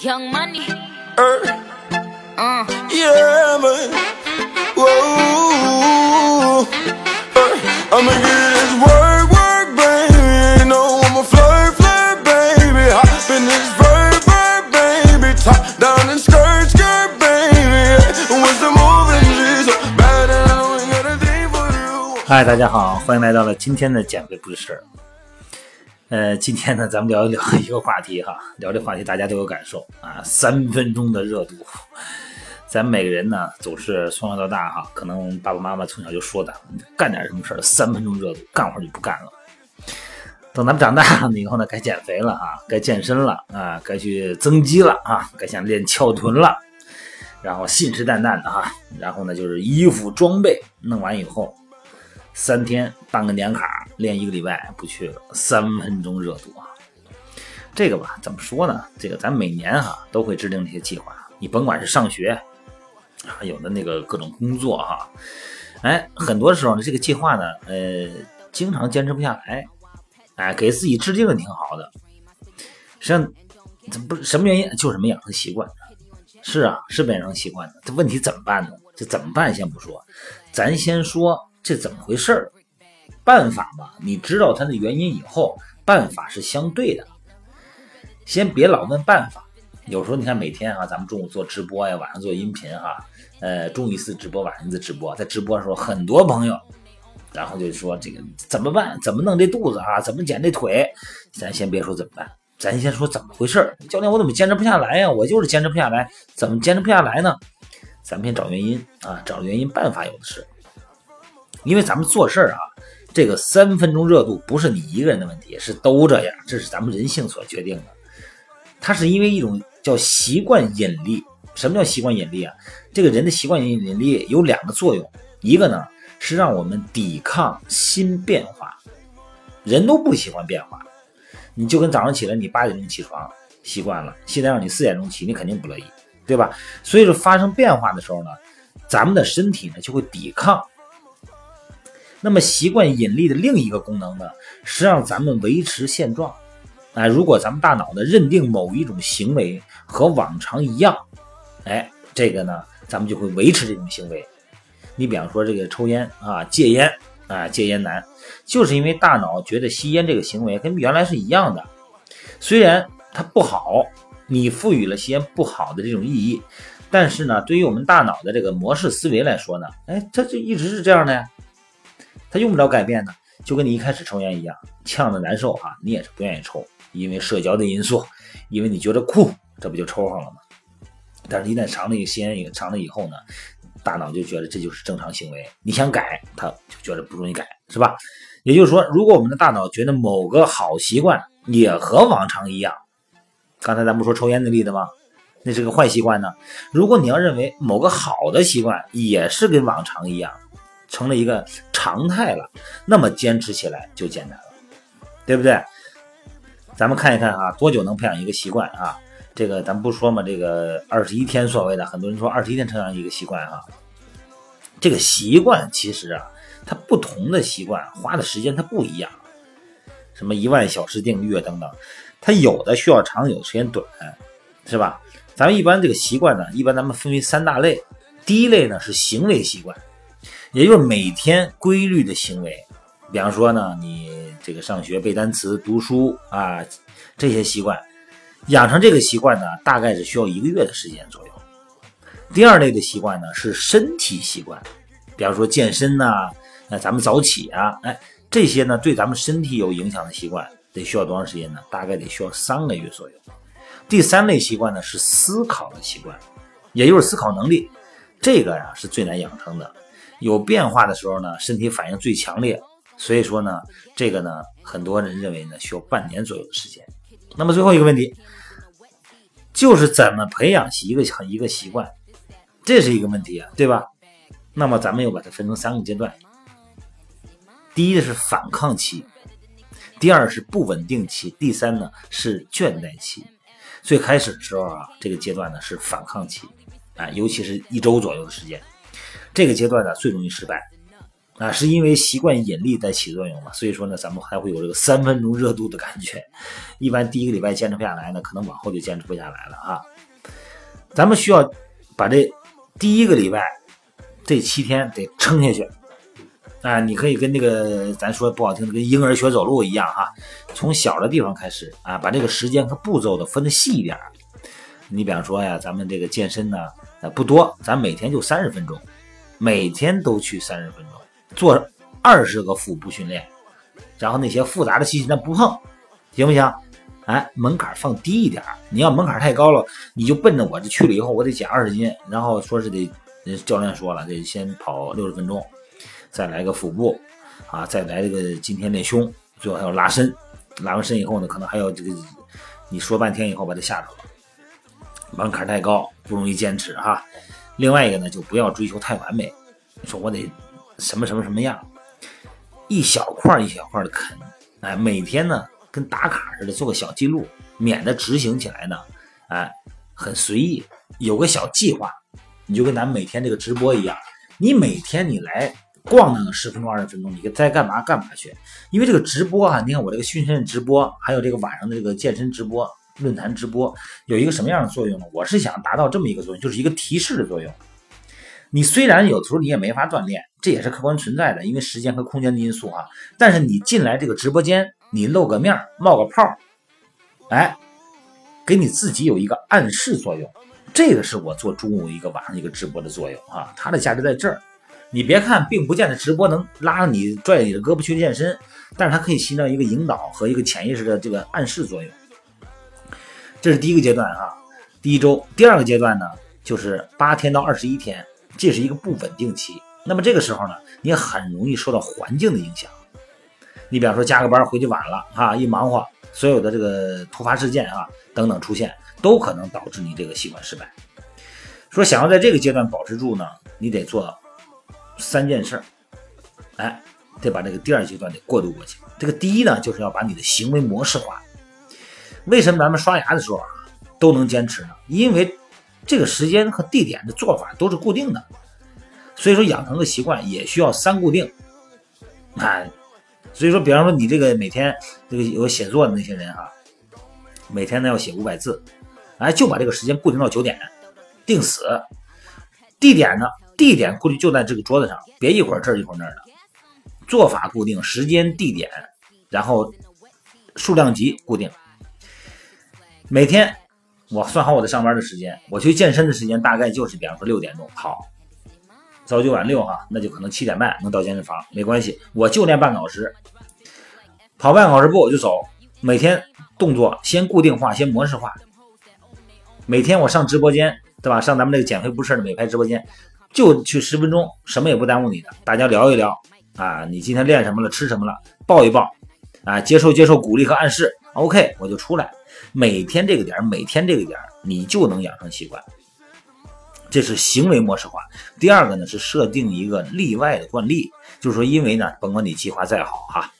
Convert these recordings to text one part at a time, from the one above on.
Young money. Er, Uh. yeah, man. Whoa. Er, I'ma get this work, work, baby. You know I'm a flirt, flirt, baby. Hop in this bird, bird, baby. Top down and skirt, skirt, baby. What's the moving G? So bad that I ain't got a thing for you. 嗨，大家好，欢迎来到了今天的减肥不是事儿。 呃，今天呢，咱们聊一聊一个话题哈，聊这话题大家都有感受啊，三分钟的热度。咱每个人呢，总是从小到大哈，可能爸爸妈妈从小就说的，干点什么事儿三分钟热度，干活就不干了。等咱们长大了以后呢，该减肥了啊，该健身了啊，该去增肌了啊，该想练翘臀了，然后信誓旦旦的哈，然后呢就是衣服装备弄完以后，三天办个年卡，练一个礼拜不去了，三分钟热度啊！这个吧，怎么说呢？这个咱每年哈、都会制定这些计划，你甭管是上学，还有的那个各种工作哈、哎，很多时候呢，这个计划呢，呃，经常坚持不下来，哎，给自己制定挺好的，实际上不是什么原因，就是没养成习惯。是啊，是没养成习惯的。这问题怎么办呢？这怎么办先不说，咱先说这怎么回事儿。办法嘛，你知道它的原因以后，办法是相对的。先别老问办法，有时候你看每天哈、咱们中午做直播呀，晚上做音频哈、呃，中午一次直播，晚上一次直播，在直播的时候，很多朋友，然后就说这个怎么办？怎么弄这肚子啊？怎么减这腿？咱先别说怎么办，咱先说怎么回事儿。教练，我怎么坚持不下来呀？我就是坚持不下来，怎么坚持不下来呢？咱们先找原因啊，找原因，办法有的是。因为咱们做事儿啊，这个三分钟热度不是你一个人的问题，是都这样，这是咱们人性所决定的。它是因为一种叫习惯引力。什么叫习惯引力啊？这个人的习惯引力有两个作用，一个呢是让我们抵抗新变化，人都不喜欢变化。你就跟早上起来你八点钟起床习惯了，现在让你四点钟起，你肯定不乐意，对吧？所以说发生变化的时候呢，咱们的身体呢就会抵抗。那么习惯引力的另一个功能呢，是让咱们维持现状。哎，如果咱们大脑呢认定某一种行为和往常一样，哎，这个呢咱们就会维持这种行为。你比方说这个抽烟啊，戒烟啊，戒烟难，就是因为大脑觉得吸烟这个行为跟原来是一样的，虽然它不好，你赋予了吸烟不好的这种意义，但是呢，对于我们大脑的这个模式思维来说呢，哎，它就一直是这样的呀。他用不着改变呢，就跟你一开始抽烟一样，呛的难受啊、你也是不愿意抽，因为社交的因素，因为你觉得酷，这不就抽上了吗？但是，一旦尝了一个吸烟，尝了以后呢，大脑就觉得这就是正常行为，你想改，他就觉得不容易改，是吧？也就是说，如果我们的大脑觉得某个好习惯也和往常一样，刚才咱不说抽烟的例子吗？那是个坏习惯呢。如果你要认为某个好的习惯也是跟往常一样，成了一个常态了，那么坚持起来就简单了，对不对？咱们看一看啊，多久能培养一个习惯啊？这个咱不说嘛，这个二十一天所谓的，很多人说二十一天培养一个习惯啊。这个习惯其实啊，它不同的习惯花的时间它不一样，什么一万小时定律啊等等，它有的需要长，有的时间短，是吧？咱们一般这个习惯呢，一般咱们分为三大类，第一类呢是行为习惯。也就是每天规律的行为，比方说呢，你这个上学背单词、读书啊这些习惯，养成这个习惯呢，大概是需要一个月的时间左右。第二类的习惯呢是身体习惯，比方说健身呐、那咱们早起啊，哎，这些呢对咱们身体有影响的习惯，得需要多长时间呢？大概得需要三个月左右。第三类习惯呢是思考的习惯，也就是思考能力，这个呀是最难养成的。有变化的时候呢，身体反应最强烈，所以说呢，这个呢，很多人认为呢，需要半年左右的时间。那么最后一个问题，就是怎么培养起一个一个习惯，这是一个问题啊，对吧？那么咱们又把它分成三个阶段，第一个是反抗期，第二是不稳定期，第三呢是倦怠期。最开始的时候啊，这个阶段呢是反抗期，啊，尤其是一周左右的时间。这个阶段呢最容易失败，啊，是因为习惯引力在起作用嘛，所以说呢，咱们还会有这个三分钟热度的感觉。一般第一个礼拜坚持不下来呢，可能往后就坚持不下来了啊。咱们需要把这第一个礼拜这七天得撑下去啊！你可以跟那个咱说不好听的，跟婴儿学走路一样哈，从小的地方开始啊，把这个时间和步骤的分的细一点。你比方说呀，咱们这个健身呢，呃不多，咱每天就三十分钟，每天都去三十分钟，做二十个腹部训练，然后那些复杂的器械咱不碰，行不行？哎，门槛放低一点你要门槛太高了，你就奔着我这去了以后，我得减二十斤，然后说是得，教练说了，得先跑六十分钟，再来个腹部，啊，再来这个今天练胸，最后还要拉伸，拉完伸以后呢，可能还要这个，你说半天以后把它吓着了，门槛太高，不容易坚持哈。另外一个呢，就不要追求太完美，你说我得什么什么什么样，一小块一小块的啃，哎，每天呢。跟打卡似的，做个小记录，免得执行起来呢，哎，很随意。有个小计划，你就跟咱们每天这个直播一样，你每天你来逛那个十分钟、二十分钟，你该干嘛干嘛去。因为这个直播啊，你看我这个训练直播，还有这个晚上的这个健身直播、论坛直播，有一个什么样的作用呢？我是想达到这么一个作用，就是一个提示的作用。你虽然有时候你也没法锻炼，这也是客观存在的，因为时间和空间的因素啊。但是你进来这个直播间。你露个面冒个泡哎，给你自己有一个暗示作用，这个是我做中午一个晚上一个直播的作用啊，它的价值在这儿。你别看并不见得直播能拉你拽你的胳膊去健身，但是它可以起到一个引导和一个潜意识的这个暗示作用。这是第一个阶段啊，第一周。第二个阶段呢，就是八天到二十一天，这是一个不稳定期。那么这个时候呢，你很容易受到环境的影响。你比方说加个班回去晚了啊，一忙活，所有的这个突发事件啊等等出现，都可能导致你这个习惯失败。说想要在这个阶段保持住呢，你得做三件事儿，哎，得把这个第二阶段得过渡过去。这个第一呢，就是要把你的行为模式化。为什么咱们刷牙的时候啊都能坚持呢？因为这个时间和地点的做法都是固定的，所以说养成个习惯也需要三固定，哎。所以说，比方说你这个每天这个有写作的那些人哈，每天呢要写五百字，哎，就把这个时间固定到九点，定死。地点呢，地点估计就在这个桌子上，别一会儿这儿一会儿那儿的。做法固定，时间地点，然后数量级固定。每天我算好我的上班的时间，我去健身的时间大概就是比方说六点钟，好。早九晚六哈，那就可能七点半能到健身房，没关系，我就练半小时，跑半小时步我就走。每天动作先固定化，先模式化。每天我上直播间，对吧？上咱们这个减肥不事的美拍直播间，就去十分钟，什么也不耽误你的，大家聊一聊啊，你今天练什么了，吃什么了，报一报啊，接受接受鼓励和暗示，OK，我就出来。每天这个点儿，每天这个点儿，你就能养成习惯。这是行为模式化。第二个呢是设定一个例外的惯例，就是说，因为呢，甭管你计划再好哈，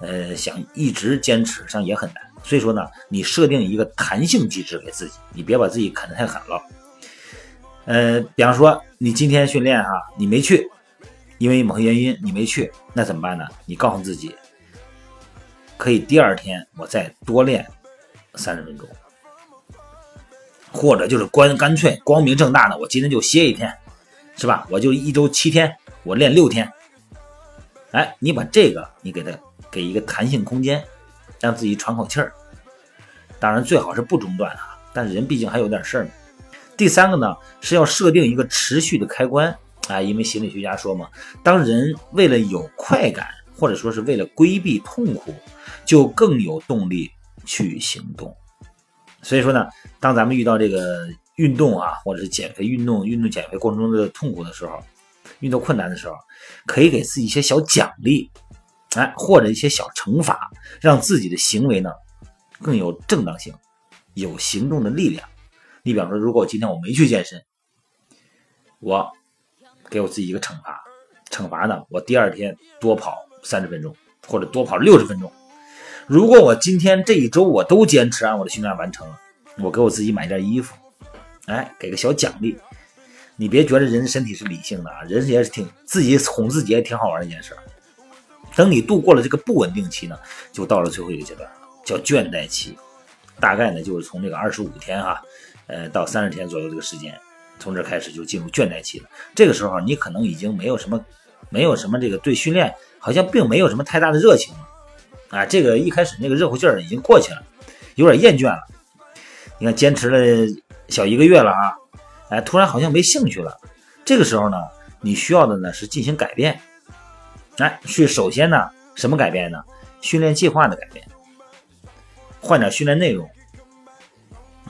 呃，想一直坚持上也很难。所以说呢，你设定一个弹性机制给自己，你别把自己啃得太狠了。呃，比方说你今天训练哈，你没去，因为某些原因你没去，那怎么办呢？你告诉自己，可以第二天我再多练三十分钟。或者就是干干脆光明正大的，我今天就歇一天，是吧？我就一周七天，我练六天。哎，你把这个你给他给一个弹性空间，让自己喘口气儿。当然最好是不中断啊，但是人毕竟还有点事儿。第三个呢是要设定一个持续的开关啊，因为心理学家说嘛，当人为了有快感，或者说是为了规避痛苦，就更有动力去行动。所以说呢，当咱们遇到这个运动啊，或者是减肥运动、运动减肥过程中的痛苦的时候，运动困难的时候，可以给自己一些小奖励，哎，或者一些小惩罚，让自己的行为呢更有正当性，有行动的力量。你比方说，如果今天我没去健身，我给我自己一个惩罚，惩罚呢，我第二天多跑三十分钟，或者多跑六十分钟。如果我今天这一周我都坚持按我的训练完成了，我给我自己买件衣服，哎，给个小奖励。你别觉得人身体是理性的啊，人也是挺自己哄自己也挺好玩的一件事。等你度过了这个不稳定期呢，就到了最后一个阶段，叫倦怠期。大概呢就是从这个二十五天哈，呃到三十天左右这个时间，从这开始就进入倦怠期了。这个时候你可能已经没有什么，没有什么这个对训练好像并没有什么太大的热情了啊。这个一开始那个热乎劲儿已经过去了，有点厌倦了。你看坚持了小一个月了啊，哎，突然好像没兴趣了。这个时候呢，你需要的呢是进行改变。哎，是首先呢，什么改变呢？训练计划的改变，换点训练内容，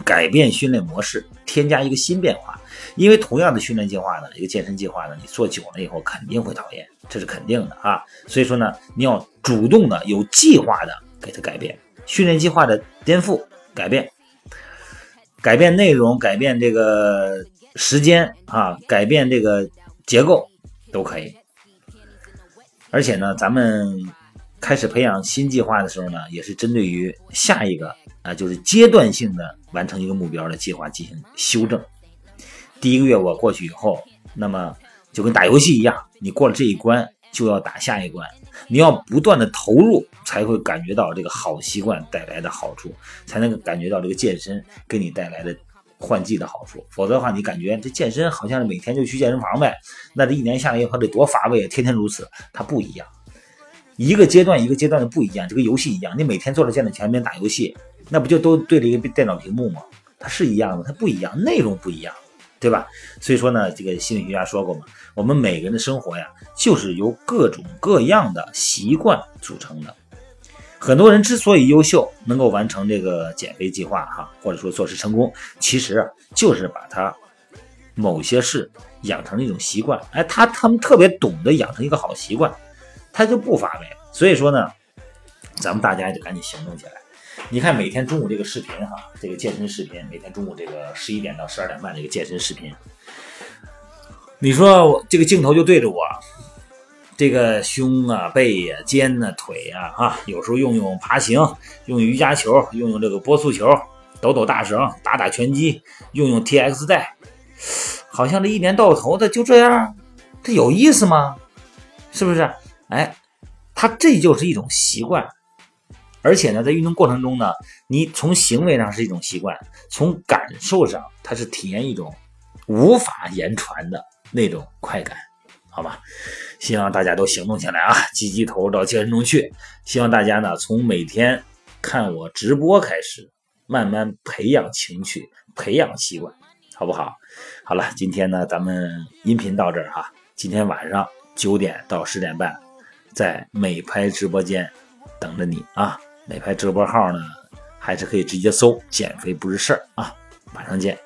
改变训练模式，添加一个新变化。因为同样的训练计划呢，一个健身计划呢，你做久了以后肯定会讨厌，这是肯定的啊。所以说呢，你要主动的、有计划的给它改变训练计划的颠覆改变。改变内容，改变这个时间啊，改变这个结构都可以。而且呢，咱们开始培养新计划的时候呢，也是针对于下一个啊，就是阶段性的完成一个目标的计划进行修正。第一个月我过去以后，那么就跟打游戏一样，你过了这一关就要打下一关。你要不断的投入，才会感觉到这个好习惯带来的好处，才能感觉到这个健身给你带来的换季的好处。否则的话，你感觉这健身好像是每天就去健身房呗，那这一年下来以后得多乏味啊！天天如此，它不一样。一个阶段一个阶段的不一样，这个游戏一样，你每天坐在电脑前面打游戏，那不就都对着一个电脑屏幕吗？它是一样的，它不一样，内容不一样。对吧？所以说呢，这个心理学家说过嘛，我们每个人的生活呀，就是由各种各样的习惯组成的。很多人之所以优秀，能够完成这个减肥计划哈，或者说做事成功，其实啊，就是把他某些事养成了一种习惯。哎，他他们特别懂得养成一个好习惯，他就不乏味。所以说呢，咱们大家也得赶紧行动起来。你看每天中午这个视频哈，这个健身视频，每天中午这个十一点到十二点半这个健身视频，你说我这个镜头就对着我，这个胸啊、背呀、肩呐、腿呀，啊，有时候用用爬行，用瑜伽球，用用这个波速球，抖抖大绳，打打拳击，用用 T X 带，好像这一年到头的就这样，这有意思吗？是不是？哎，它这就是一种习惯。而且呢，在运动过程中呢，你从行为上是一种习惯，从感受上，它是体验一种无法言传的那种快感，好吧？希望大家都行动起来啊，积极投入到健身中去。希望大家呢，从每天看我直播开始，慢慢培养情趣，培养习惯，好不好？好了，今天呢，咱们音频到这儿哈。今天晚上九点到十点半，在美拍直播间等着你啊。美拍直播号呢，还是可以直接搜“减肥不是事儿”啊，晚上见。